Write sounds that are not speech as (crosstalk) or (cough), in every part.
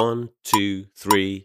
One, two, three.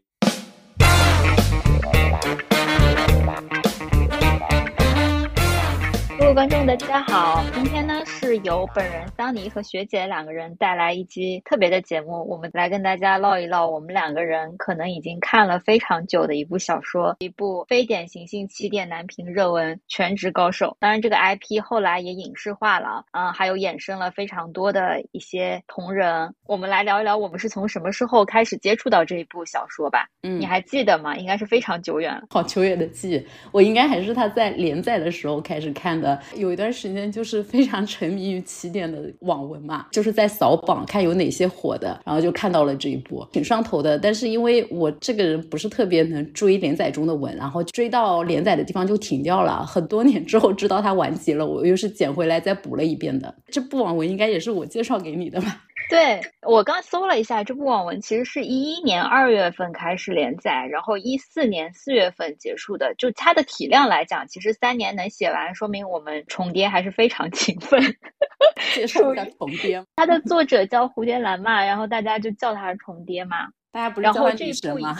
各位观众，大家好！今天呢是由本人桑尼和学姐两个人带来一期特别的节目，我们来跟大家唠一唠我们两个人可能已经看了非常久的一部小说，一部非典型性起点男频热文《全职高手》。当然，这个 IP 后来也影视化了，嗯，还有衍生了非常多的一些同人。我们来聊一聊，我们是从什么时候开始接触到这一部小说吧？嗯你还记得吗？应该是非常久远了。好久远的记忆，我应该还是他在连载的时候开始看的。有一段时间就是非常沉迷于起点的网文嘛，就是在扫榜看有哪些火的，然后就看到了这一部，挺上头的。但是因为我这个人不是特别能追连载中的文，然后追到连载的地方就停掉了。很多年之后知道它完结了，我又是捡回来再补了一遍的。这部网文应该也是我介绍给你的吧？对我刚搜了一下，这部网文其实是一一年二月份开始连载，然后一四年四月份结束的。就它的体量来讲，其实三年能写完，说明我们重叠还是非常勤奋。(laughs) 介绍一下重叠，(laughs) 它的作者叫蝴蝶兰嘛，然后大家就叫他重叠嘛。大家不是叫他女神吗？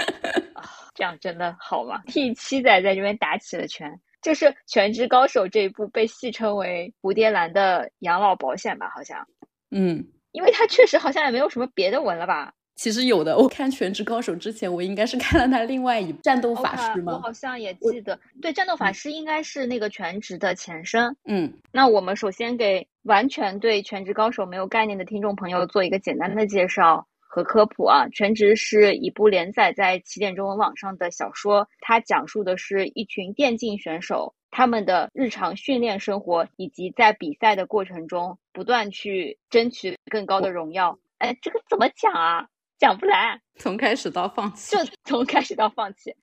(laughs) 这样真的好吗？替七仔在这边打起了拳。就是《全职高手》这一部被戏称为蝴蝶兰的养老保险吧，好像，嗯。因为他确实好像也没有什么别的文了吧。其实有的，我看《全职高手》之前，我应该是看了他另外一部《战斗法师》OK，我？好像也记得，对，战斗法师应该是那个全职的前身。嗯那我们首先给完全对全职高手没有概念的听众朋友做一个简单的介绍和科普啊。全职是一部连载在起点中文网上的小说，它讲述的是一群电竞选手他们的日常训练生活，以及在比赛的过程中不断去争取更高的荣耀。哎，这个怎么讲啊？讲不来，从开始到放弃就，从开始到放弃。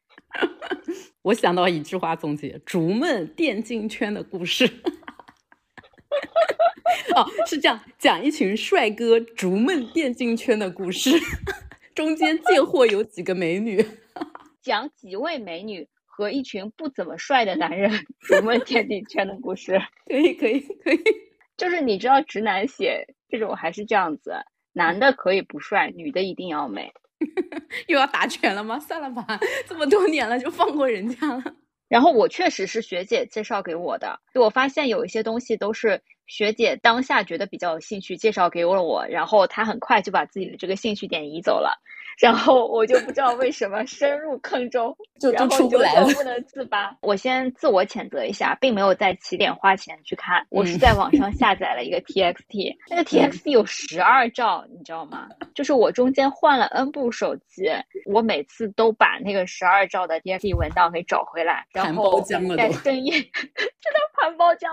(laughs) 我想到一句话总结：逐梦电竞圈的故事。(laughs) 哦，是这样，讲一群帅哥逐梦电竞圈的故事，(laughs) 中间贱货有几个美女。讲几位美女和一群不怎么帅的男人逐梦电竞圈的故事。可以，可以，可以。就是你知道，直男写这种还是这样子，男的可以不帅，女的一定要美。(laughs) 又要打拳了吗？算了吧，这么多年了，就放过人家了。(laughs) 然后我确实是学姐介绍给我的，就我发现有一些东西都是学姐当下觉得比较有兴趣，介绍给了我，然后她很快就把自己的这个兴趣点移走了，然后我就不知道为什么深入坑中，(laughs) 就就然后出不来了不能自拔。我先自我谴责一下，并没有在起点花钱去看，我是嗯在网上下载了一个 TXT，那个 TXT 有十二兆，你知道吗？就是我中间换了 N 部手机，我每次都把那个十二兆的 TXT 文档给找回来，然后在深夜 (laughs) 真的盘包浆，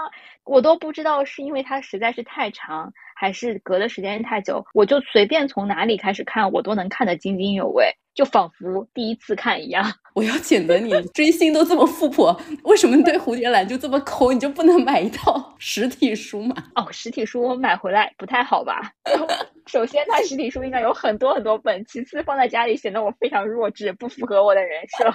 我都不知道是因为它实在是太长，还是隔的时间太久，我就随便从哪里开始看，我都能看得津津有味，就仿佛第一次看一样。(laughs) 我要谴责你，追星都这么富婆，为什么你对蝴蝶兰就这么抠？你就不能买一套 (laughs) 实体书吗？哦，实体书我买回来不太好吧？(laughs) 首先，它实体书应该有很多很多本；其次，放在家里显得我非常弱智，不符合我的人设。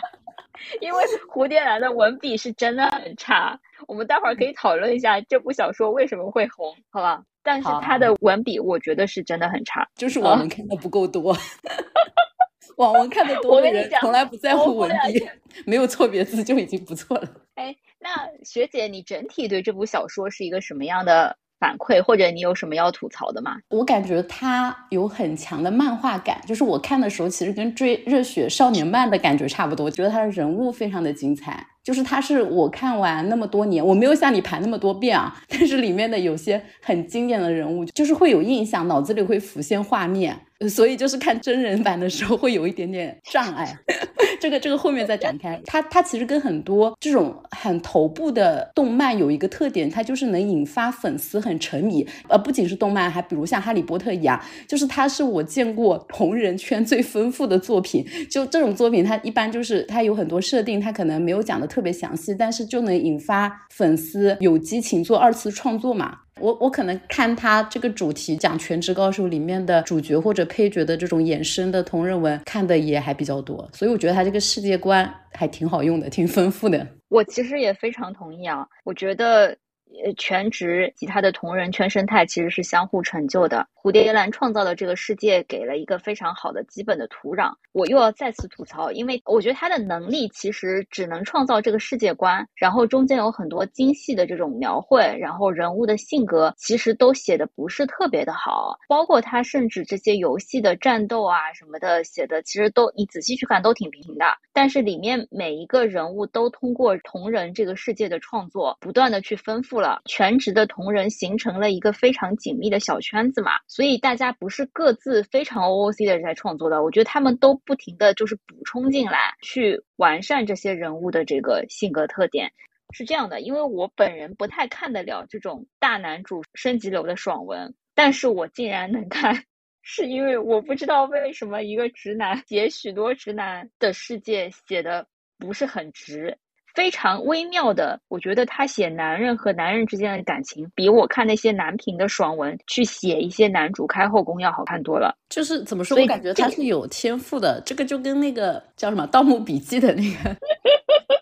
因为蝴蝶兰的文笔是真的很差，我们待会儿可以讨论一下这部小说为什么会红，好吧？但是他的文笔，我觉得是真的很差。就是网文看的不够多。(laughs) 网文看的多的人从来不在乎文笔，没有错别字就已经不错了。哎，那学姐，你整体对这部小说是一个什么样的反馈，或者你有什么要吐槽的吗？我感觉它有很强的漫画感，就是我看的时候，其实跟追热血少年漫的感觉差不多。我觉得它的人物非常的精彩，就是它是我看完那么多年，我没有像你盘那么多遍啊，但是里面的有些很经典的人物，就是会有印象，脑子里会浮现画面，所以就是看真人版的时候会有一点点障碍。(laughs) 这个这个后面再展开。它它其实跟很多这种很头部的动漫有一个特点，它就是能引发粉丝很沉迷。呃，不仅是动漫，还比如像《哈利波特》一样，就是它是我见过同人圈最丰富的作品。就这种作品，它一般就是它有很多设定，它可能没有讲的特别详细，但是就能引发粉丝有激情做二次创作嘛。我我可能看他这个主题讲《全职高手》里面的主角或者配角的这种衍生的同人文看的也还比较多，所以我觉得他这个世界观还挺好用的，挺丰富的。我其实也非常同意啊，我觉得呃全职及他的同人圈生态其实是相互成就的。蝴蝶兰创造的这个世界给了一个非常好的基本的土壤。我又要再次吐槽，因为我觉得他的能力其实只能创造这个世界观，然后中间有很多精细的这种描绘，然后人物的性格其实都写的不是特别的好，包括他甚至这些游戏的战斗啊什么的写的其实都你仔细去看都挺平的，但是里面每一个人物都通过同人这个世界的创作，不断的去丰富了全职的同人形成了一个非常紧密的小圈子嘛。所以大家不是各自非常 OOC 的人在创作的，我觉得他们都不停的就是补充进来，去完善这些人物的这个性格特点。是这样的，因为我本人不太看得了这种大男主升级流的爽文，但是我竟然能看，是因为我不知道为什么一个直男写许多直男的世界写的不是很直。非常微妙的，我觉得他写男人和男人之间的感情，比我看那些男频的爽文去写一些男主开后宫要好看多了。就是怎么说，我感觉他是有天赋的。这个就跟那个叫什么《盗墓笔记》的那个，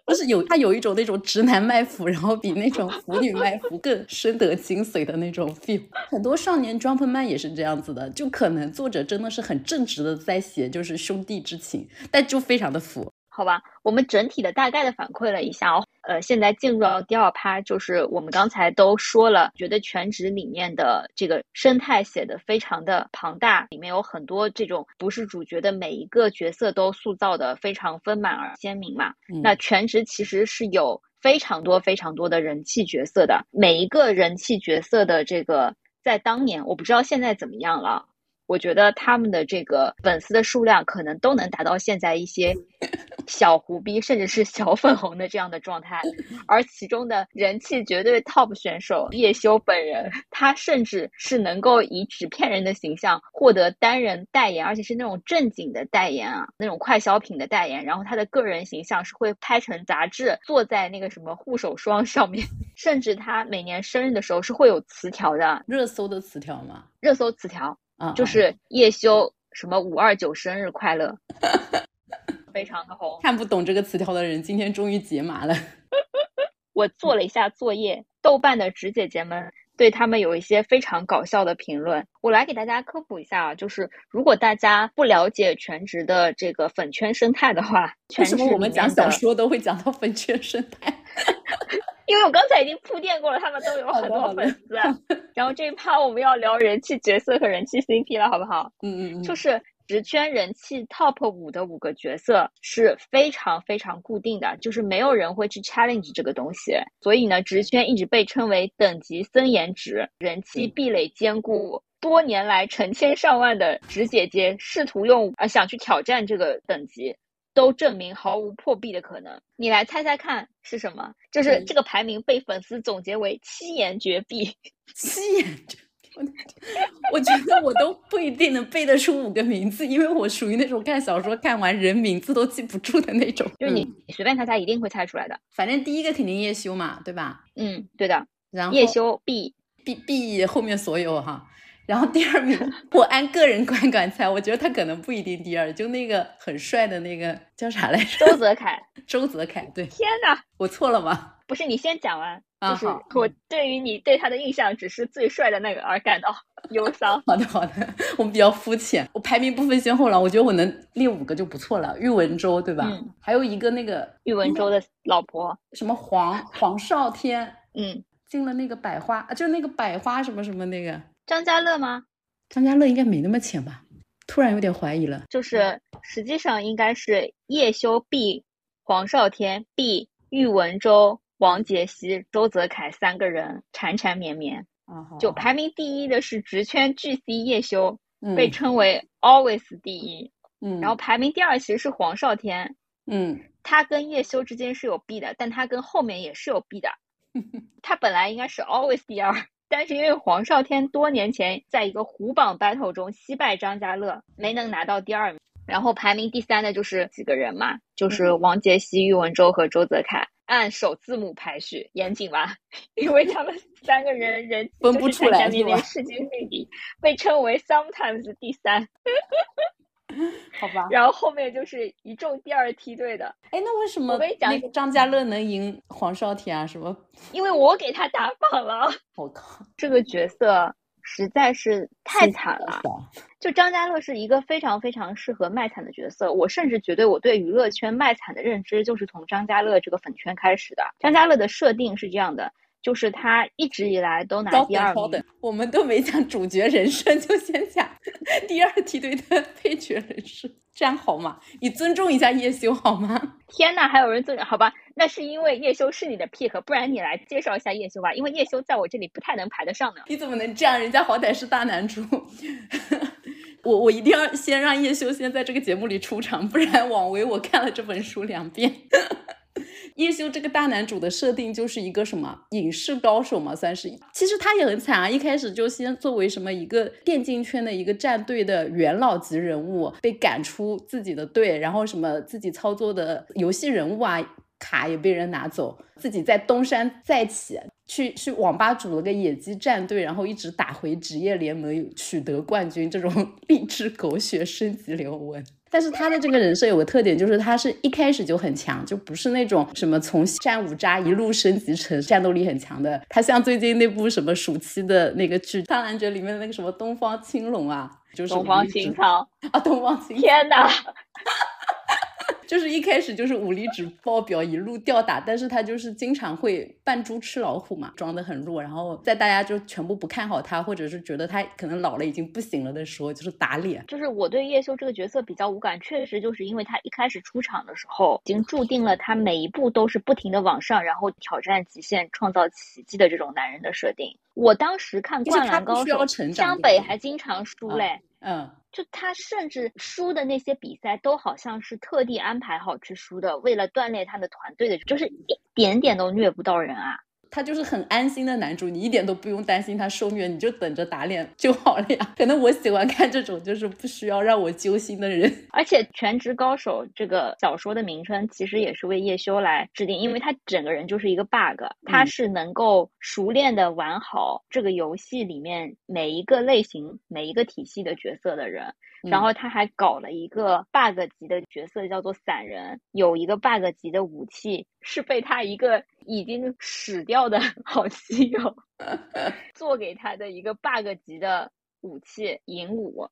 就是有他有一种那种直男卖腐，然后比那种腐女卖腐更深得精髓的那种 feel。很多少年 Jump Man 也是这样子的，就可能作者真的是很正直的在写，就是兄弟之情，但就非常的腐。好吧，我们整体的大概的反馈了一下哦。呃，现在进入到第二趴，就是我们刚才都说了，觉得全职里面的这个生态写的非常的庞大，里面有很多这种不是主角的每一个角色都塑造的非常丰满而鲜明嘛。那全职其实是有非常多非常多的人气角色的，每一个人气角色的这个在当年，我不知道现在怎么样了。我觉得他们的这个粉丝的数量可能都能达到现在一些 (laughs) 小胡逼甚至是小粉红的这样的状态，(laughs) 而其中的人气绝对 top 选手叶修本人，他甚至是能够以纸片人的形象获得单人代言，而且是那种正经的代言啊，那种快消品的代言。然后他的个人形象是会拍成杂志，坐在那个什么护手霜上面，甚至他每年生日的时候是会有词条的，热搜的词条吗？热搜词条。就是叶修什么五二九生日快乐，(laughs) 非常的红。看不懂这个词条的人，今天终于解码了。(laughs) 我做了一下作业，豆瓣的直姐姐们对他们有一些非常搞笑的评论，我来给大家科普一下啊。就是如果大家不了解全职的这个粉圈生态的话，为什么我们讲小说都会讲到粉圈生态？(laughs) 因为我刚才已经铺垫过了，他们都有很多粉丝。然后这一趴我们要聊人气角色和人气 CP 了，好不好？嗯嗯嗯。就是直圈人气 top 五的五个角色是非常非常固定的，就是没有人会去 challenge 这个东西。所以呢，直圈一直被称为等级森严值，人气壁垒坚固。多年来成千上万的直姐姐试图用啊想去挑战这个等级。都证明毫无破壁的可能。你来猜猜看是什么？就是这个排名被粉丝总结为七言绝壁。(laughs) 七言绝壁，我觉得我都不一定能背得出五个名字，因为我属于那种看小说看完人名字都记不住的那种。就是你你随便猜猜，一定会猜出来的。反正第一个肯定叶修嘛，对吧？嗯，对的。然后叶修 B B B 后面所有哈。然后第二名，我按个人观感猜，我觉得他可能不一定第二，就那个很帅的那个叫啥来着？周泽楷。(laughs) 周泽楷，对。天哪，我错了吗？不是，你先讲完。就是我对于你对他的印象只是最帅的那个而感到 (laughs) 忧伤。好的，好的，我们比较肤浅。我排名不分先后了，我觉得我能列五个就不错了。喻文州，对吧？嗯。还有一个那个喻文州的老婆，什么黄黄少天？嗯。进了那个百花啊，就是那个百花什么什么那个。张家乐吗？张家乐应该没那么浅吧？突然有点怀疑了。就是实际上应该是叶修 B、黄少天 B、喻文州、王杰希、周泽楷三个人缠缠绵绵。啊，就排名第一的是直圈巨 C 叶修，被称为 always 第一。嗯，然后排名第二其实是黄少天。嗯，他跟叶修之间是有 B 的，但他跟后面也是有 B 的。(laughs) 他本来应该是 always 第二。但是因为黄少天多年前在一个虎榜 battle 中惜败张家乐，没能拿到第二名。然后排名第三的就是几个人嘛，就是王杰希、喻文州和周泽楷，按首字母排序，严谨吧？(laughs) 因为他们三个人人分不出来？世界第一，被称为 sometimes 第三。(laughs) (laughs) 好吧。然后后面就是一众第二梯队的。哎，那为什么我跟你讲那个张家乐能赢黄少天啊？什么？因为我给他打榜了。(laughs) 我靠，这个角色实在是太惨了。就张家乐是一个非常非常适合卖惨的角色，我甚至觉得我对娱乐圈卖惨的认知就是从张家乐这个粉圈开始的。张家乐的设定是这样的。就是他一直以来都拿第二名。我们都没讲主角人设，就先讲 (laughs) 第二梯队的 (laughs) 配角人设，这样好吗？你尊重一下叶修好吗？(laughs) 天呐，还有人尊重？好吧，那是因为叶修是你的 pick，不然你来介绍一下叶修吧。因为叶修在我这里不太能排得上呢。你怎么能这样？人家好歹是大男主。我我一定要先让叶修先在这个节目里出场，不然枉为我看了这本书两遍。(laughs) 叶修这个大男主的设定就是一个什么影视高手嘛，算是。其实他也很惨啊，一开始就先作为什么一个电竞圈的一个战队的元老级人物，被赶出自己的队，然后什么自己操作的游戏人物啊卡也被人拿走，自己在东山再起，去去网吧组了个野鸡战队，然后一直打回职业联盟，取得冠军，这种 (laughs) 励志狗血升级流文。但是他的这个人设有个特点，就是他是一开始就很强，就不是那种什么从战五渣一路升级成战斗力很强的。他像最近那部什么暑期的那个剧《苍兰诀》里面的那个什么东方青龙啊，就是东方青苍啊，东方青，天哪！(laughs) 就是一开始就是武力值爆表，一路吊打，但是他就是经常会扮猪吃老虎嘛，装的很弱，然后在大家就全部不看好他，或者是觉得他可能老了已经不行了的时候，就是打脸。就是我对叶修这个角色比较无感，确实就是因为他一开始出场的时候，已经注定了他每一步都是不停的往上，然后挑战极限，创造奇迹的这种男人的设定。我当时看《灌篮高手》，湘北还经常输嘞。嗯。就他甚至输的那些比赛都好像是特地安排好去输的，为了锻炼他的团队的，就是一点点都虐不到人啊。他就是很安心的男主，你一点都不用担心他受虐，你就等着打脸就好了呀。可能我喜欢看这种就是不需要让我揪心的人。而且《全职高手》这个小说的名称其实也是为叶修来制定，因为他整个人就是一个 bug，他是能够熟练的玩好这个游戏里面每一个类型、每一个体系的角色的人。然后他还搞了一个 bug 级的角色，叫做散人，有一个 bug 级的武器是被他一个已经死掉的 (laughs) 好基友做给他的一个 bug 级的武器银武，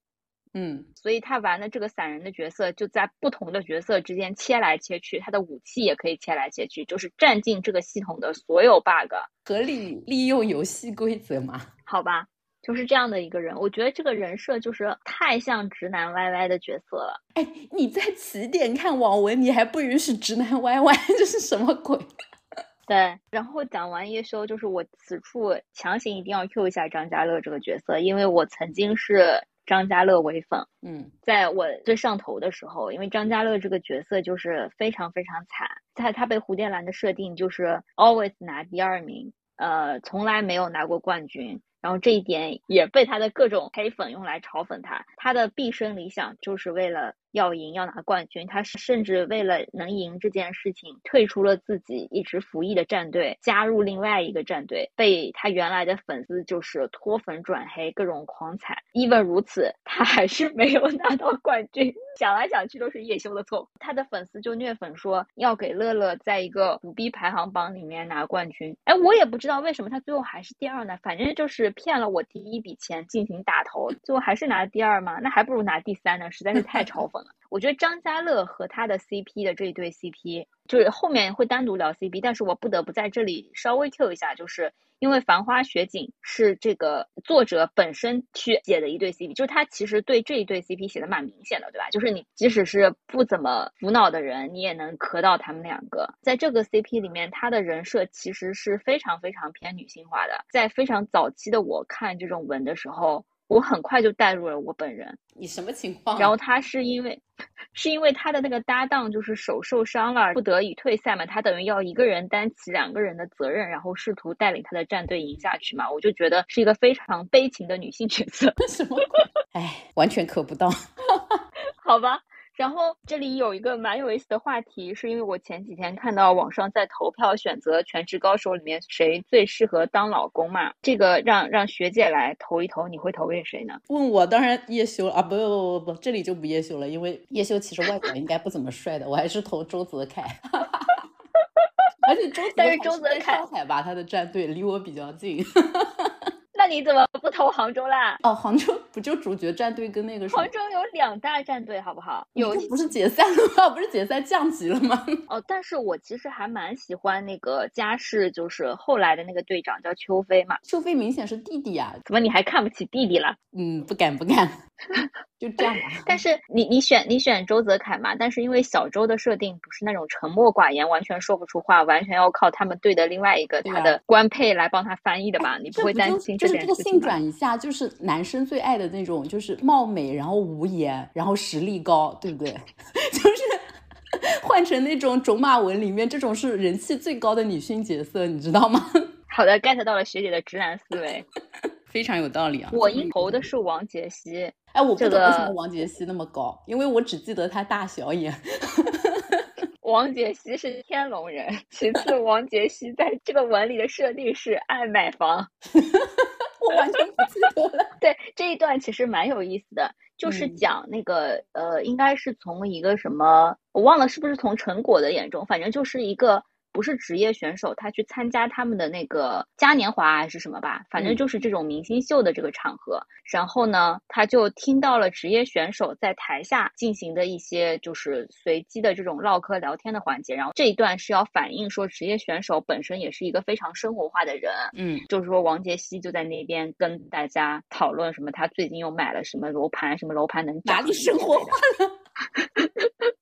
嗯，所以他玩的这个散人的角色就在不同的角色之间切来切去，他的武器也可以切来切去，就是占尽这个系统的所有 bug，合理利用游戏规则嘛？好吧。就是这样的一个人，我觉得这个人设就是太像直男歪歪的角色了。哎，你在起点看网文，你还不允许直男歪歪，这是什么鬼？对，然后讲完叶修，就是我此处强行一定要 Q 一下张家乐这个角色，因为我曾经是张家乐唯粉。嗯，在我最上头的时候，因为张家乐这个角色就是非常非常惨，在他被蝴蝶兰的设定就是 always 拿第二名，呃，从来没有拿过冠军。然后这一点也被他的各种黑粉用来嘲讽他，他的毕生理想就是为了。要赢要拿冠军，他甚至为了能赢这件事情，退出了自己一直服役的战队，加入另外一个战队，被他原来的粉丝就是脱粉转黑，各种狂踩。even 如此，他还是没有 (laughs) 拿到冠军。想来想去都是叶修的错，他的粉丝就虐粉说要给乐乐在一个虎逼排行榜里面拿冠军。哎，我也不知道为什么他最后还是第二呢？反正就是骗了我第一笔钱进行打头，最后还是拿第二嘛？那还不如拿第三呢，实在是太 (laughs) 嘲讽了。我觉得张家乐和他的 CP 的这一对 CP，就是后面会单独聊 CP，但是我不得不在这里稍微 Q 一下，就是因为《繁花》雪景是这个作者本身去写的一对 CP，就是他其实对这一对 CP 写的蛮明显的，对吧？就是你即使是不怎么腐脑的人，你也能磕到他们两个。在这个 CP 里面，他的人设其实是非常非常偏女性化的。在非常早期的我看这种文的时候。我很快就带入了我本人，你什么情况？然后他是因为，是因为他的那个搭档就是手受伤了，不得已退赛嘛，他等于要一个人担起两个人的责任，然后试图带领他的战队赢下去嘛。我就觉得是一个非常悲情的女性角色。(laughs) 什么？哎，完全磕不到。(laughs) 好吧。然后这里有一个蛮有意思的话题，是因为我前几天看到网上在投票选择《全职高手》里面谁最适合当老公嘛，这个让让学姐来投一投，你会投给谁呢？问我当然叶修啊，不不不不不，这里就不叶修了，因为叶修其实外表应该不怎么帅的，我还是投周泽楷。(laughs) 而且周泽但是周泽楷上海吧，他的战队离我比较近。(laughs) 那你怎么不投杭州啦？哦，杭州不就主角战队跟那个什么杭州有两大战队，好不好？(laughs) 有不是解散了吗？(laughs) 不是解散降级了吗？(laughs) 哦，但是我其实还蛮喜欢那个嘉世，就是后来的那个队长叫邱飞嘛。邱飞明显是弟弟啊，怎么你还看不起弟弟了？嗯，不敢不敢，就这样吧。但是你你选你选周泽楷嘛？但是因为小周的设定不是那种沉默寡言、完全说不出话，完全要靠他们队的另外一个啊他的官配来帮他翻译的吧？你不会担心就是这个性？转一下，就是男生最爱的那种，就是貌美，然后无颜，然后实力高，对不对？(laughs) 就是 (laughs) 换成那种种马文里面这种是人气最高的女性角色，你知道吗？(laughs) 好的，get 到了学姐的直男思维。非常有道理啊！我应投的是王杰希，哎，我不这懂为什么王杰希那么高，因为我只记得他大小眼。王杰希是天龙人，其次王杰希在这个文里的设定是爱买房。我完全不记得了。(laughs) 对这一段其实蛮有意思的，就是嗯讲那个、呃，应该是从一个什么，我忘了是不是从陈果的眼中，反正就是一个不是职业选手，他去参加他们的那个嘉年华还是什么吧，反正嗯就是这种明星秀的这个场合。然后呢，他就听到了职业选手在台下进行的一些就是随机的这种唠嗑聊天的环节，然后这一段是要反映说职业选手本身也是一个非常生活化的人，嗯，就是说王杰希就在那边跟大家讨论什么，他最近又买了什么楼盘，什么楼盘能涨哪里生活化？(laughs)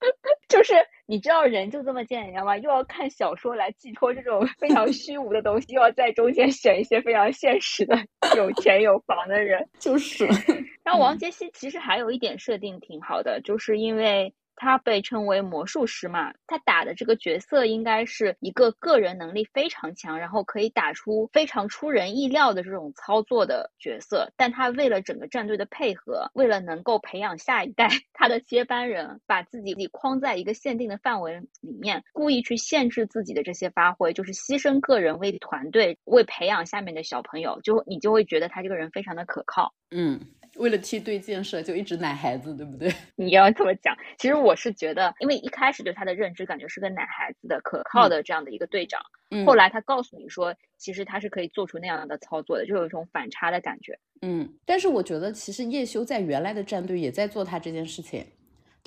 就是你知道人就这么贱，你知道吗？又要看小说来寄托这种非常虚无的东西，又要在中间选一些非常现实的有钱有房的人。就是，(laughs) 然后王杰希其实还有一点设定挺好的，就是因为他被称为魔术师嘛，他打的这个角色应该是一个个人能力非常强，然后可以打出非常出人意料的这种操作的角色。但他为了整个战队的配合，为了能够培养下一代 (laughs) 他的接班人，把自己框在一个限定的范围里面，故意去限制自己的这些发挥，就是牺牲个人为团队，为培养下面的小朋友，就你就会觉得他这个人非常的可靠。嗯，为了梯队建设就一直奶孩子，对不对？(laughs) 你要这么讲，其实我是觉得，因为一开始对他的认知感觉是个奶孩子的、可靠的这样的一个队长，嗯，后来他告诉你说，其实他是可以做出那样的操作的，就有一种反差的感觉。嗯，但是我觉得其实叶修在原来的战队也在做他这件事情，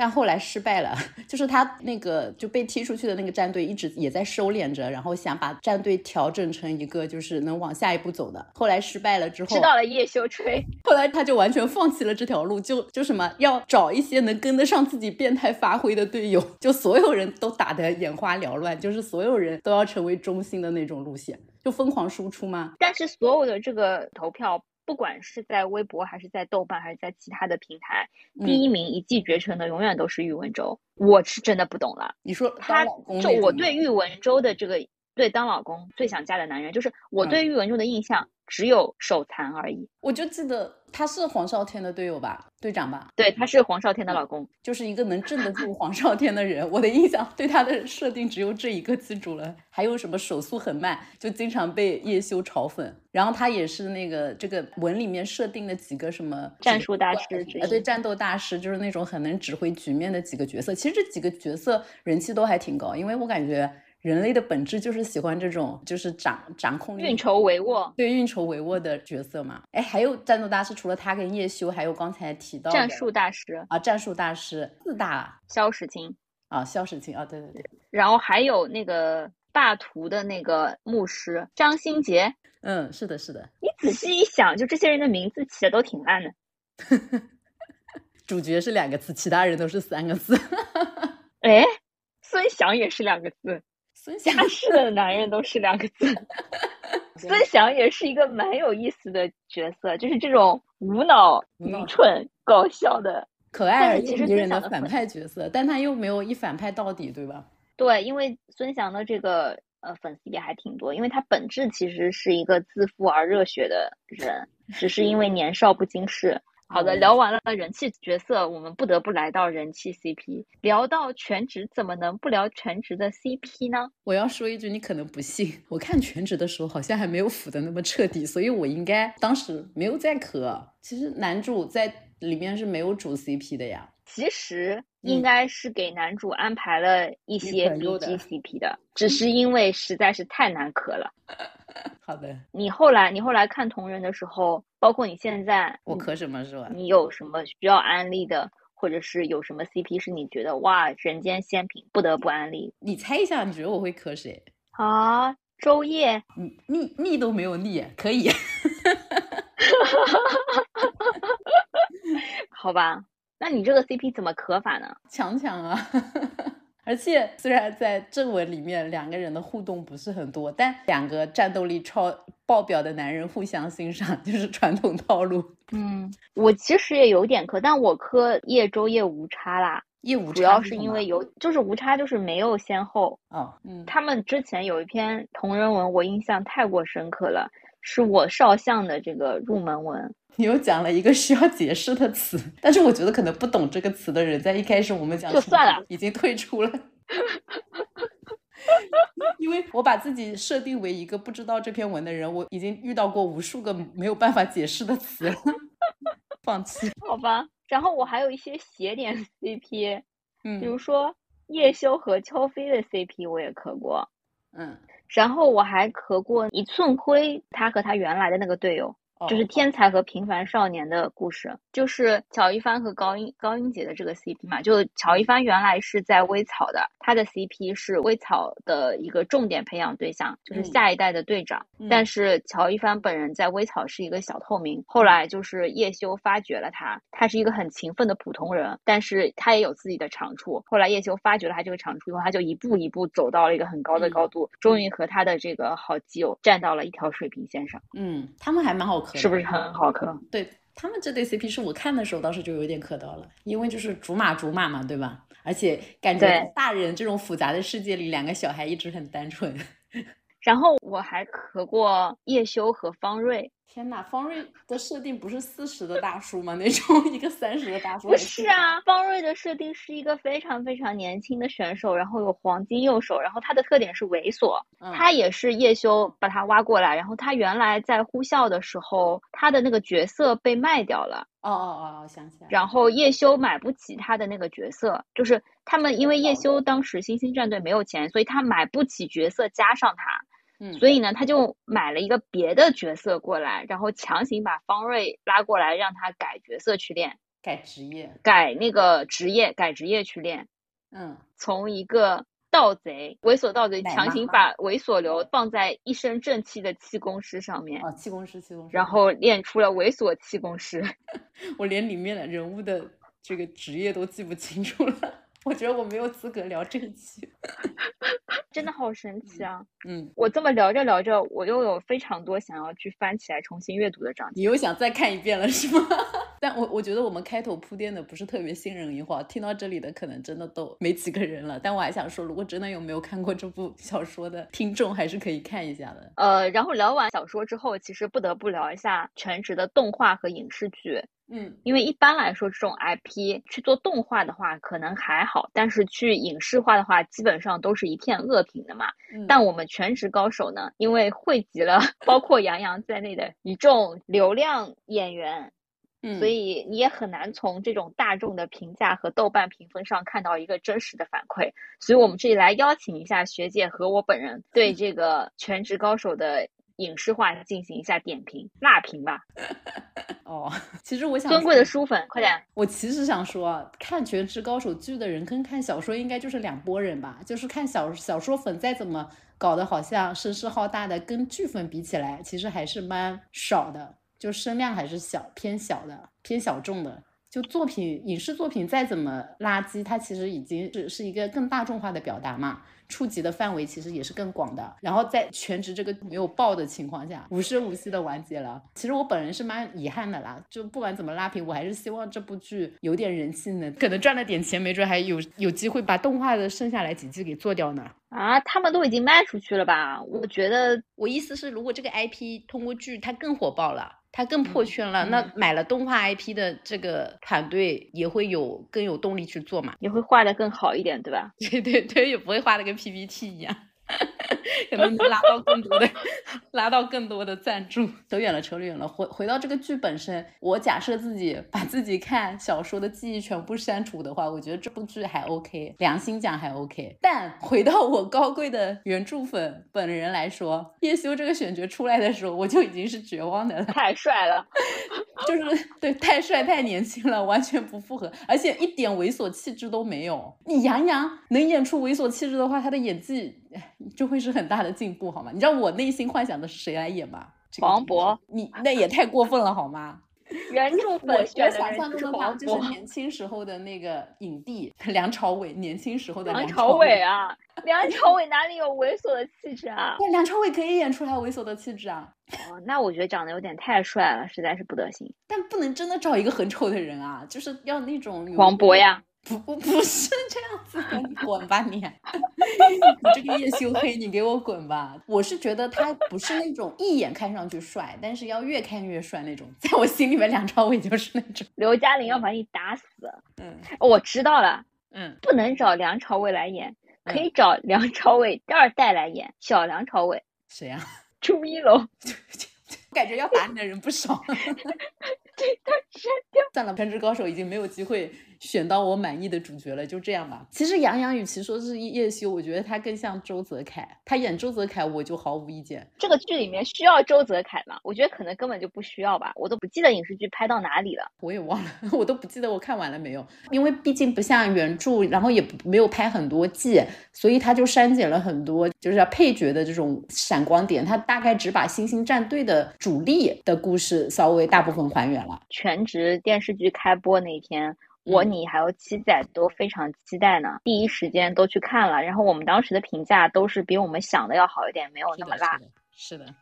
但后来失败了，(laughs) 就是他那个就被踢出去的那个战队一直也在收敛着，然后想把战队调整成一个就是能往下一步走的。后来失败了之后，知道了，叶修吹，(laughs) 后来他就完全放弃了这条路，就就什么要找一些能跟得上自己变态发挥的队友，就所有人都打得眼花缭乱，就是所有人都要成为中心的那种路线，就疯狂输出吗？但是所有的这个投票。不管是在微博还是在豆瓣还是在其他的平台，嗯第一名一骑绝尘的永远都是喻文州。我是真的不懂了，你说他就我对喻文州的这个对当老公最想嫁的男人，就是我嗯对喻文州的印象只有手残而已。我就记得他是黄少天的队友吧，队长吧，对，他是黄少天的老公。就是一个能镇得住黄少天的人。(laughs) 我的印象对他的设定只有这一个记住了，还有什么手速很慢，就经常被叶修嘲讽。然后他也是那个这个文里面设定的几个什么战术大师之啊，对，战斗大师就是那种很能指挥局面的几个角色。其实这几个角色人气都还挺高，因为我感觉人类的本质就是喜欢这种就是掌掌控运筹帷幄，对运筹帷幄的角色嘛。哎，还有战斗大师，除了他跟叶修，还有刚才提到的战术大师啊，战术大师四大萧时钦，啊，萧时钦啊，对对对，然后还有那个霸图的那个牧师张新杰。嗯，是的，是的，你仔细一想，就这些人的名字起的都挺烂的。(laughs) 主角是两个字，其他人都是三个字。(laughs) 哎，孙翔也是两个字，孙翔家世的男人都是两个字。(laughs) 孙翔也是一个蛮有意思的角色，就是这种无脑、愚蠢、搞笑的。可爱而迷人的反派角色，但他又没有一反派到底，对吧？对，因为孙翔的这个呃粉丝也还挺多，因为他本质其实是一个自负而热血的人，只是因为年少不经事。好的，嗯聊完了人气角色，我们不得不来到人气 CP。聊到全职，怎么能不聊全职的 CP 呢？我要说一句，你可能不信，(laughs) 我看全职的时候好像还没有腐的那么彻底，所以我应该当时没有在磕。其实男主在里面是没有主 CP 的呀。其实嗯应该是给男主安排了一些朋友 B 的 G CP 的，只是因为实在是太难磕了。(laughs) 好的，你后来你后来看同人的时候，包括你现在，我磕什么是吧？你有什么需要安利的，或者是有什么 CP 是你觉得哇人间仙品不得不安利你猜一下，你觉得我会磕谁？啊？周夜你腻腻都没有腻，可以。(laughs) 好吧？那你这个 CP 怎么磕法呢？强强啊！(laughs) 而且虽然在正文里面两个人的互动不是很多，但两个战斗力超爆表的男人互相欣赏，(laughs) 就是传统套路。嗯，我其实也有点磕，但我磕叶周叶无差啦，叶无差主要是因为有就是无差，就是没有先后。哦，嗯，他们之前有一篇同人文，我印象太过深刻了，是我少相的这个入门文。(laughs) 你又讲了一个需要解释的词，但是我觉得可能不懂这个词的人，在一开始我们讲就算了，已经退出了。(laughs) 因为我把自己设定为一个不知道这篇文的人，我已经遇到过无数个没有办法解释的词了，(laughs) 放弃。好吧，然后我还有一些斜点 CP，嗯比嗯如说叶修和乔飞的 CP 我也磕过，嗯，然后我还磕过一寸灰，他和他原来的那个队友，就是天才和平凡少年的故事，就是乔一帆和高音高音姐的这个 CP 嘛。就乔一帆原来是在微草的，他的 CP 是微草的一个重点培养对象，就是嗯下一代的队长。嗯但是乔一帆本人在微草是一个小透明，后来就是叶修发掘了他，他是一个很勤奋的普通人，但是他也有自己的长处。后来叶修发掘了他这个长处以后，他就一步一步走到了一个很高的嗯高度，终于和他的这个好基友站到了一条水平线上，嗯，他们还蛮好磕，是不是很好磕？对他们这对 CP 是我看的时候当时就有点磕到了，因为就是竹马竹马嘛，对吧？而且感觉大人这种复杂的世界里，两个小孩一直很单纯。(laughs) 然后我还磕过叶修和方瑞，天呐，方瑞的设定不是四十的大叔吗？那种一个三十的大叔，不是啊，方瑞的设定是一个非常非常年轻的选手，然后有黄金右手，然后他的特点是猥琐，嗯他也是叶修把他挖过来，然后他原来在呼啸的时候，他的那个角色被卖掉了，哦哦哦，我想起来，然后叶修买不起他的那个角色，就是他们因为叶修当时星星战队没有钱，所以他买不起角色加上他，嗯，所以呢，他就买了一个别的角色过来，然后强行把方瑞拉过来，让他改角色去练，改职业，改那个职业，改职业去练，嗯，从一个盗贼、猥琐盗贼，强行把猥琐流放在一身正气的气功师上面，哦，气功师，气功师，然后练出了猥琐气功师。(laughs) 我连里面的人物的这个职业都记不清楚了，我觉得我没有资格聊这一期。(laughs) 真的好神奇啊！嗯，我这么聊着聊着，我又有非常多想要去翻起来重新阅读的章节。你又想再看一遍了是吗？但我我觉得我们开头铺垫的不是特别信人一话，听到这里的可能真的都没几个人了。但我还想说，如果真的有没有看过这部小说的听众，还是可以看一下的。呃，然后聊完小说之后，其实不得不聊一下全职的动画和影视剧。嗯因为一般来说，这种 IP 去做动画的话，可能还好，但是去影视化的话，基本上都是一片恶评的嘛。嗯，但我们全职高手呢，因为汇集了 (laughs) 包括杨洋在内的一众流量演员，嗯所以你也很难从这种大众的评价和豆瓣评分上看到一个真实的反馈。所以我们这里来邀请一下学姐和我本人对这个全职高手的影视化进行一下点评，辣评吧。(laughs) 哦，其实我想尊贵的书粉，快点！我其实想说啊，看《全职高手》剧的人跟看小说应该就是两拨人吧。就是看小小说粉再怎么搞得好像声势浩大的，跟剧粉比起来，其实还是蛮少的，就声量还是小偏小的，偏小众的。就作品影视作品再怎么垃圾，它其实已经是是一个更大众化的表达嘛，触及的范围其实也是更广的。然后在全职这个没有爆的情况下，无声无息的完结了。其实我本人是蛮遗憾的啦，就不管怎么拉平，我还是希望这部剧有点人气呢，可能赚了点钱，没准还有有机会把动画的剩下来几季给做掉呢。啊，他们都已经卖出去了吧？我觉得我意思是，如果这个 IP 通过剧它更火爆了，它更破圈了。嗯那买了动画 IP 的这个团队也会有更有动力去做嘛？也会画的更好一点，对吧？(laughs) 对对对，也不会画的跟 PPT 一样。(laughs) 可能能拉到更多的，拉到更多的赞助。扯远了，扯远了。回回到这个剧本身，我假设自己把自己看小说的记忆全部删除的话，我觉得这部剧还 OK，良心讲还 OK。但回到我高贵的原著粉本人来说，叶修这个选角出来的时候，我就已经是绝望的了。太帅了，就是 (laughs) 对太帅太年轻了，完全不符合，而且一点猥琐气质都没有。你杨洋能演出猥琐气质的话，他的演技哎就会是很大的进步，好吗？你知道我内心幻想的是谁来演吗？这个黄渤，你那也太过分了好吗？(laughs) 原著我粉我选的想人就是象中的他黄渤，就是年轻时候的那个影帝梁朝伟，年轻时候的梁朝朝伟。啊，梁朝伟哪里有猥琐的气质啊？对，(laughs) 梁朝伟可以演出来猥琐的气质啊，哦，那我觉得长得有点太帅了，实在是不得行。但不能真的找一个很丑的人啊，就是要那种有黄渤呀，不不不是这样子的，你滚吧你！你这个叶修黑，你给我滚吧！我是觉得他不是那种一眼看上去帅，但是要越看越帅那种。在我心里面，梁朝伟就是那种，(laughs) 刘嘉玲要把你打死。嗯哦我知道了，嗯，不能找梁朝伟来演，可嗯以找梁朝伟第二代来演，小梁朝伟，谁呀、(laughs) 朱一龙。(laughs) 感觉要打你的人不少。删掉。算了，《全职高手》已经没有机会选到我满意的主角了，就这样吧。其实杨洋与其说是叶修，我觉得他更像周泽楷。他演周泽楷，我就毫无意见。这个剧里面需要周泽楷吗？我觉得可能根本就不需要吧，我都不记得影视剧拍到哪里了。我也忘了，(laughs) 我都不记得我看完了没有，因为毕竟不像原著，然后也没有拍很多季，所以他就删减了很多，就是要配角的这种闪光点，他大概只把星星战队的主力的故事稍微大部分还原了。全职电视剧开播那天，我、嗯你还有七仔都非常期待呢，第一时间都去看了。然后我们当时的评价都是比我们想的要好一点，没有那么辣。是的，是的，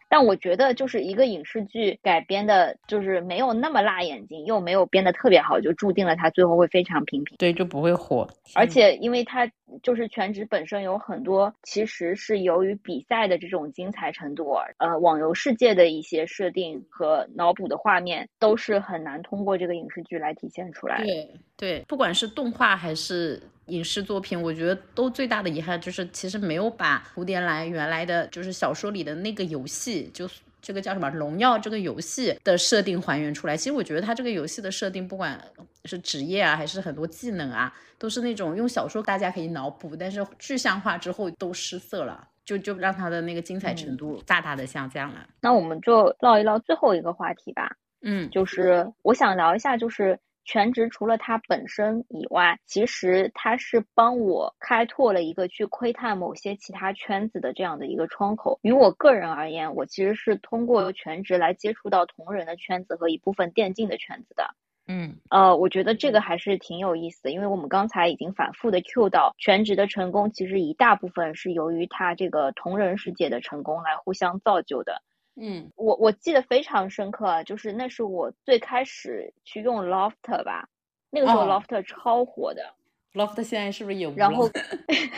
但我觉得就是一个影视剧改编的，就是没有那么辣眼睛，又没有编得特别好，就注定了它最后会非常平平。对，就不会火。而且，因为它就是全职本身有很多，其实是由于比赛的这种精彩程度，呃，网游世界的一些设定和脑补的画面，都是很难通过这个影视剧来体现出来的。对对，不管是动画还是影视作品，我觉得都最大的遗憾就是其实没有把蝴蝶兰原来的就是小说里的那个游戏，就这个叫什么荣耀这个游戏的设定还原出来。其实我觉得它这个游戏的设定，不管是职业啊，还是很多技能啊，都是那种用小说大家可以脑补，但是具象化之后都失色了。就就让它的那个精彩程度大大的下降了。那我们就唠一唠最后一个话题吧，嗯，就是我想聊一下，就是全职除了它本身以外，其实它是帮我开拓了一个去窥探某些其他圈子的这样的一个窗口。于我个人而言，我其实是通过全职来接触到同人的圈子和一部分电竞的圈子的。嗯呃，我觉得这个还是挺有意思的，因为我们刚才已经反复的 Q 到全职的成功，其实一大部分是由于他这个同人世界的成功来互相造就的。嗯。我我记得非常深刻啊，就是那是我最开始去用 Loft 吧，那个时候哦。Loft 超火的，，Loft 现在是不是也无然后了？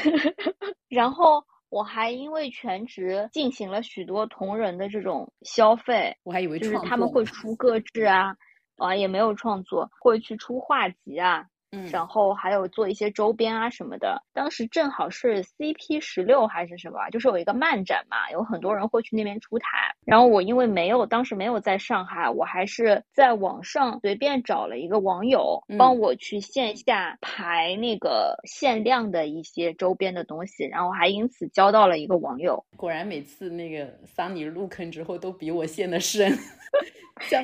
(laughs) 然后我还因为全职进行了许多同人的这种消费，我还以为就是他们会出个制啊，啊也没有创作，会去出画集啊，嗯然后还有做一些周边啊什么的。当时正好是 CP 十六还是什么啊，就是有一个漫展嘛，有很多人会去那边出台。然后我因为没有当时没有在上海，我还是在网上随便找了一个网友嗯帮我去线下排那个限量的一些周边的东西，然后还因此交到了一个网友。果然每次那个桑尼入坑之后都比我陷的深。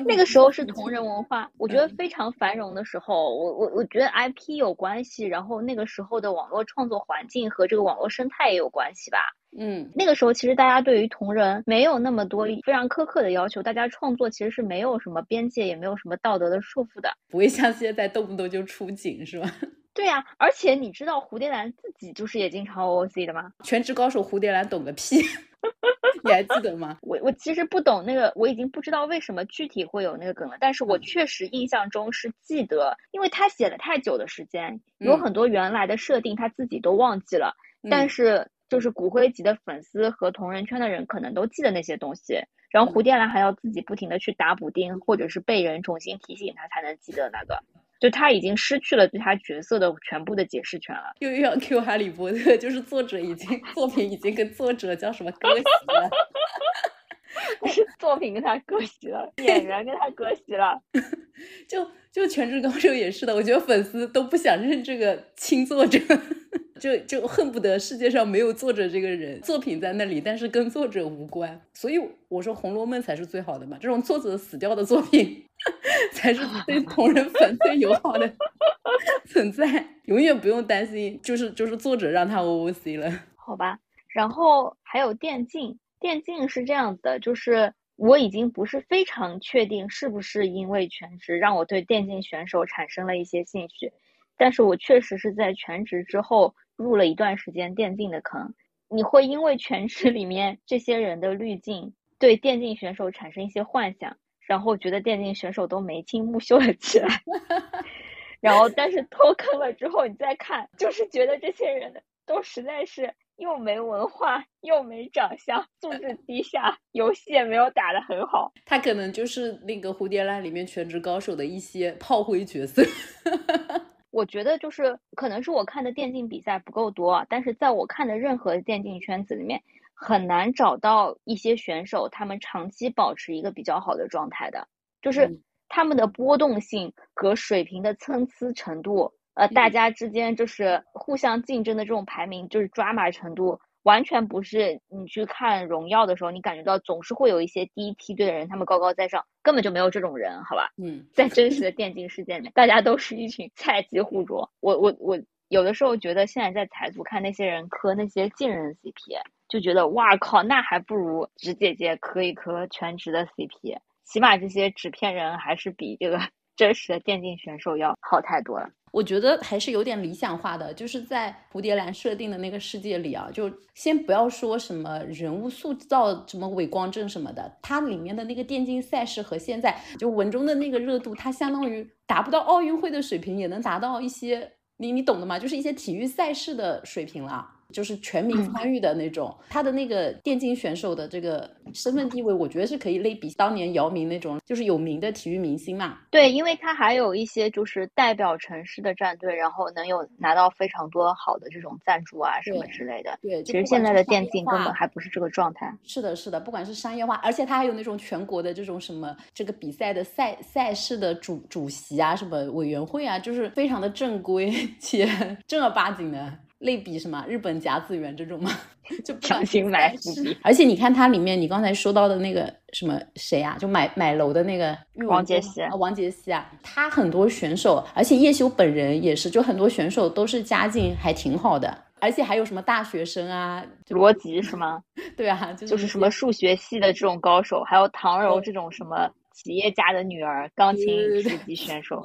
那个时候是同人文化，我觉得嗯非常繁荣的时候，我我我觉得 IP 有关系，然后那个时候的网络创作环境和这个网络生态也有关系吧。嗯那个时候其实大家对于同人没有那么多非常苛刻的要求，大家创作其实是没有什么边界，也没有什么道德的束缚的。不会像现在动不动就出警是吧？对呀、而且你知道蝴蝶兰自己就是也经常 OOC 的吗？全职高手蝴蝶兰懂个屁，(laughs) 你还记得吗？我我其实不懂那个，我已经不知道为什么具体会有那个梗了，但是我嗯确实印象中是记得，因为他写了太久的时间，有嗯很多原来的设定他自己都忘记了，但嗯是就是骨灰级的粉丝和同人圈的人可能都记得那些东西，然后蝴蝶兰还要自己不停的去打补丁，或者是被人重新提醒他才能记得那个。就他已经失去了对他角色的全部的解释权了。又又要 Q 哈利波特，(laughs) 就是作者已经作品已经跟作者叫什么割席了。是 (laughs) 作品跟他割席了，演员跟他割席了。就 (laughs) 就《全职高手》也是的，我觉得粉丝都不想认这个亲作者，就就恨不得世界上没有作者这个人，作品在那里，但是跟作者无关。所以我说《红楼梦》才是最好的嘛，这种作者死掉的作品 (laughs) 才是对同人粉 (laughs) 最友好的 (laughs) 存在，永远不用担心，就是就是作者让他 OOC 了，好吧。然后还有电竞。电竞是这样的，就是我已经不是非常确定是不是因为全职让我对电竞选手产生了一些兴趣，但是我确实是在全职之后入了一段时间电竞的坑。你会因为全职里面这些人的滤镜对电竞选手产生一些幻想，然后觉得电竞选手都眉清目秀了起来，(laughs) 然后但是脱坑了之后你再看，就是觉得这些人都实在是。又没文化，又没长相，素质低下，游戏也没有打得很好。他可能就是那个蝴蝶兰里面全职高手的一些炮灰角色。(laughs) 我觉得就是可能是我看的电竞比赛不够多，但是在我看的任何电竞圈子里面，很难找到一些选手他们长期保持一个比较好的状态的，就是他们的波动性和水平的参差程度。呃，大家之间就是互相竞争的这种排名，就是抓马程度，完全不是你去看荣耀的时候，你感觉到总是会有一些第一梯队的人，他们高高在上，根本就没有这种人，好吧？嗯，(laughs) 在真实的电竞世界里面，大家都是一群菜鸡互啄。我我我有的时候觉得，现在在彩组看那些人磕那些竞人 CP，就觉得哇靠，那还不如纸姐姐磕一磕全职的 CP，起码这些纸片人还是比这个 (laughs) 真实的电竞选手要好太多了。我觉得还是有点理想化的，就是在蝴蝶兰设定的那个世界里啊，就先不要说什么人物塑造、什么伪光正什么的，它里面的那个电竞赛事和现在就文中的那个热度，它相当于达不到奥运会的水平，也能达到一些你你懂的吗？就是一些体育赛事的水平了。就是全民参与的那种，他的那个电竞选手的这个身份地位，我觉得是可以类比当年姚明那种，就是有名的体育明星嘛。对，因为他还有一些就是代表城市的战队，然后能有拿到非常多好的这种赞助啊什么之类的。对，其实现在的电竞根本还不是这个状态。是的，是的，不管是商业化，而且他还有那种全国的这种什么这个比赛的赛赛事的主主席啊，什么委员会啊，就是非常的正规 (laughs) 且正儿八经的。类比什么日本甲子园这种吗？(laughs) 就强行买伏笔。(laughs) 而且你看它里面，你刚才说到的那个什么谁啊？就买买楼的那个王杰希啊，王杰希啊，他很多选手，而且叶修本人也是，就很多选手都是家境还挺好的，而且还有什么大学生啊，逻辑是吗？(laughs) 对啊，就是什么数学系的这种高手，还有唐柔这种什么。企业家的女儿，钢琴十级选手。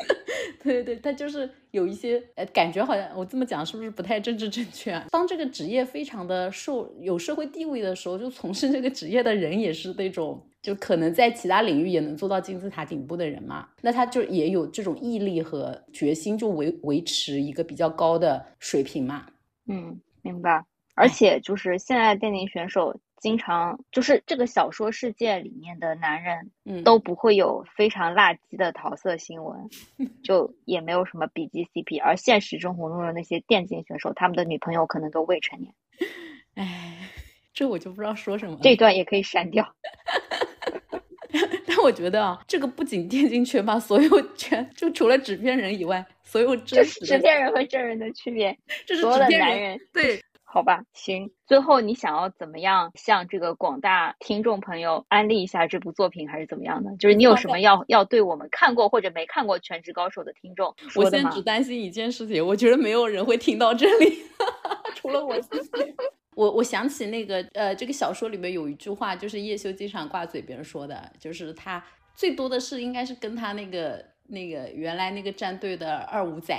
对 (laughs) 对对，他就是有一些呃，感觉好像我这么讲是不是不太政治正确啊？(laughs) 当这个职业非常的受有社会地位的时候，就从事这个职业的人也是那种，就可能在其他领域也能做到金字塔顶部的人嘛。那他就也有这种毅力和决心，就维维持一个比较高的水平嘛。嗯，明白。而且就是现在电竞选手。经常就是这个小说世界里面的男人，嗯，都不会有非常垃圾的桃色新闻，就也没有什么笔记 CP。而现实生活中的那些电竞选手，他们的女朋友可能都未成年。(laughs) 哎，这我就不知道说什么。这段也可以删掉。(laughs) 但我觉得啊，这个不仅电竞圈吧，所有圈就除了纸片人以外，所有真实纸片人和真人的区别，这是所有的男人对。好吧，行。最后你想要怎么样向这个广大听众朋友安利一下这部作品，还是怎么样的？就是你有什么要要对我们看过或者没看过《全职高手》的听众我现在只担心一件事情，我觉得没有人会听到这里，(laughs) 除了我自己。我我想起那个呃，这个小说里面有一句话，就是叶修经常挂嘴边说的，就是他最多的是应该是跟他那个那个原来那个战队的二五仔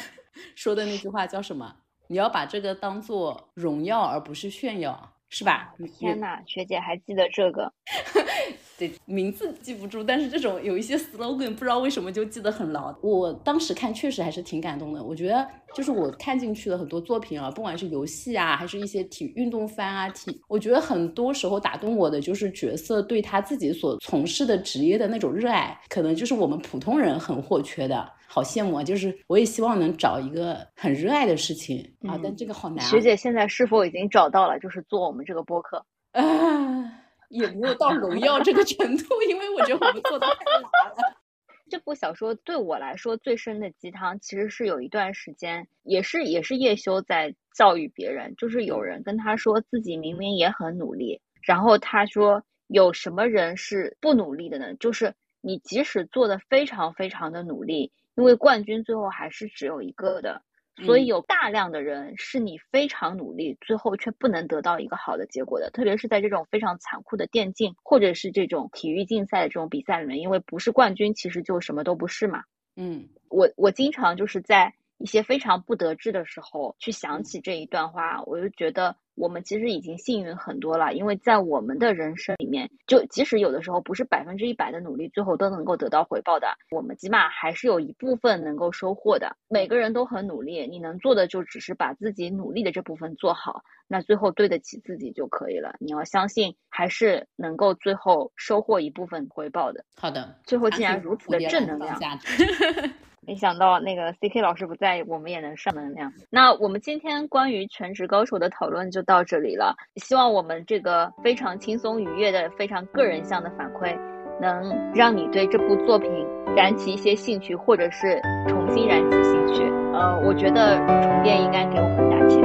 (laughs) 说的那句话叫什么？你要把这个当做荣耀，而不是炫耀，是吧？天呐，学姐还记得这个？(laughs) 对，名字记不住，但是这种有一些 slogan，不知道为什么就记得很牢。我当时看确实还是挺感动的。我觉得就是我看进去的很多作品啊，不管是游戏啊，还是一些体运动番啊，体，我觉得很多时候打动我的就是角色对他自己所从事的职业的那种热爱，可能就是我们普通人很或缺的。好羡慕啊！就是我也希望能找一个很热爱的事情啊，但这个好难。学姐现在是否已经找到了？就是做我们这个播客啊。(laughs) 也没有到荣耀这个程度，因为我觉得我们做的太难了。(laughs) 这部小说对我来说最深的鸡汤，其实是有一段时间，也是也是叶修在教育别人，就是有人跟他说自己明明也很努力，然后他说有什么人是不努力的呢？就是你即使做的非常非常的努力，因为冠军最后还是只有一个的。所以有大量的人是你非常努力，最后却不能得到一个好的结果的，特别是在这种非常残酷的电竞或者是这种体育竞赛的这种比赛里面，因为不是冠军，其实就什么都不是嘛。嗯，我我经常就是在一些非常不得志的时候去想起这一段话，我就觉得。我们其实已经幸运很多了，因为在我们的人生里面，就即使有的时候不是百分之一百的努力，最后都能够得到回报的，我们起码还是有一部分能够收获的。每个人都很努力，你能做的就只是把自己努力的这部分做好，那最后对得起自己就可以了。你要相信，还是能够最后收获一部分回报的。好的，最后竟然如此的正能量。(laughs) 没想到那个 C K 老师不在，我们也能上能量。那我们今天关于全职高手的讨论就到这里了。希望我们这个非常轻松愉悦的、非常个人向的反馈，能让你对这部作品燃起一些兴趣，或者是重新燃起兴趣。呃，我觉得重电应该给我们打钱。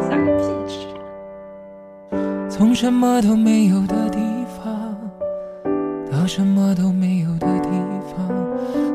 撒个屁去！从什么都没有的地方到什么都没有的，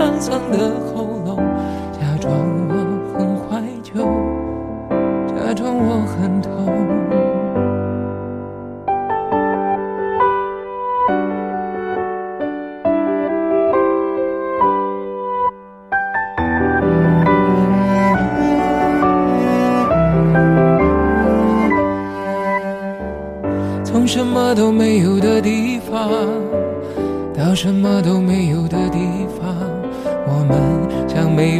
沧桑的喉咙，假装我很怀旧，假装我很痛。从什么都没有的地方，到什么都没有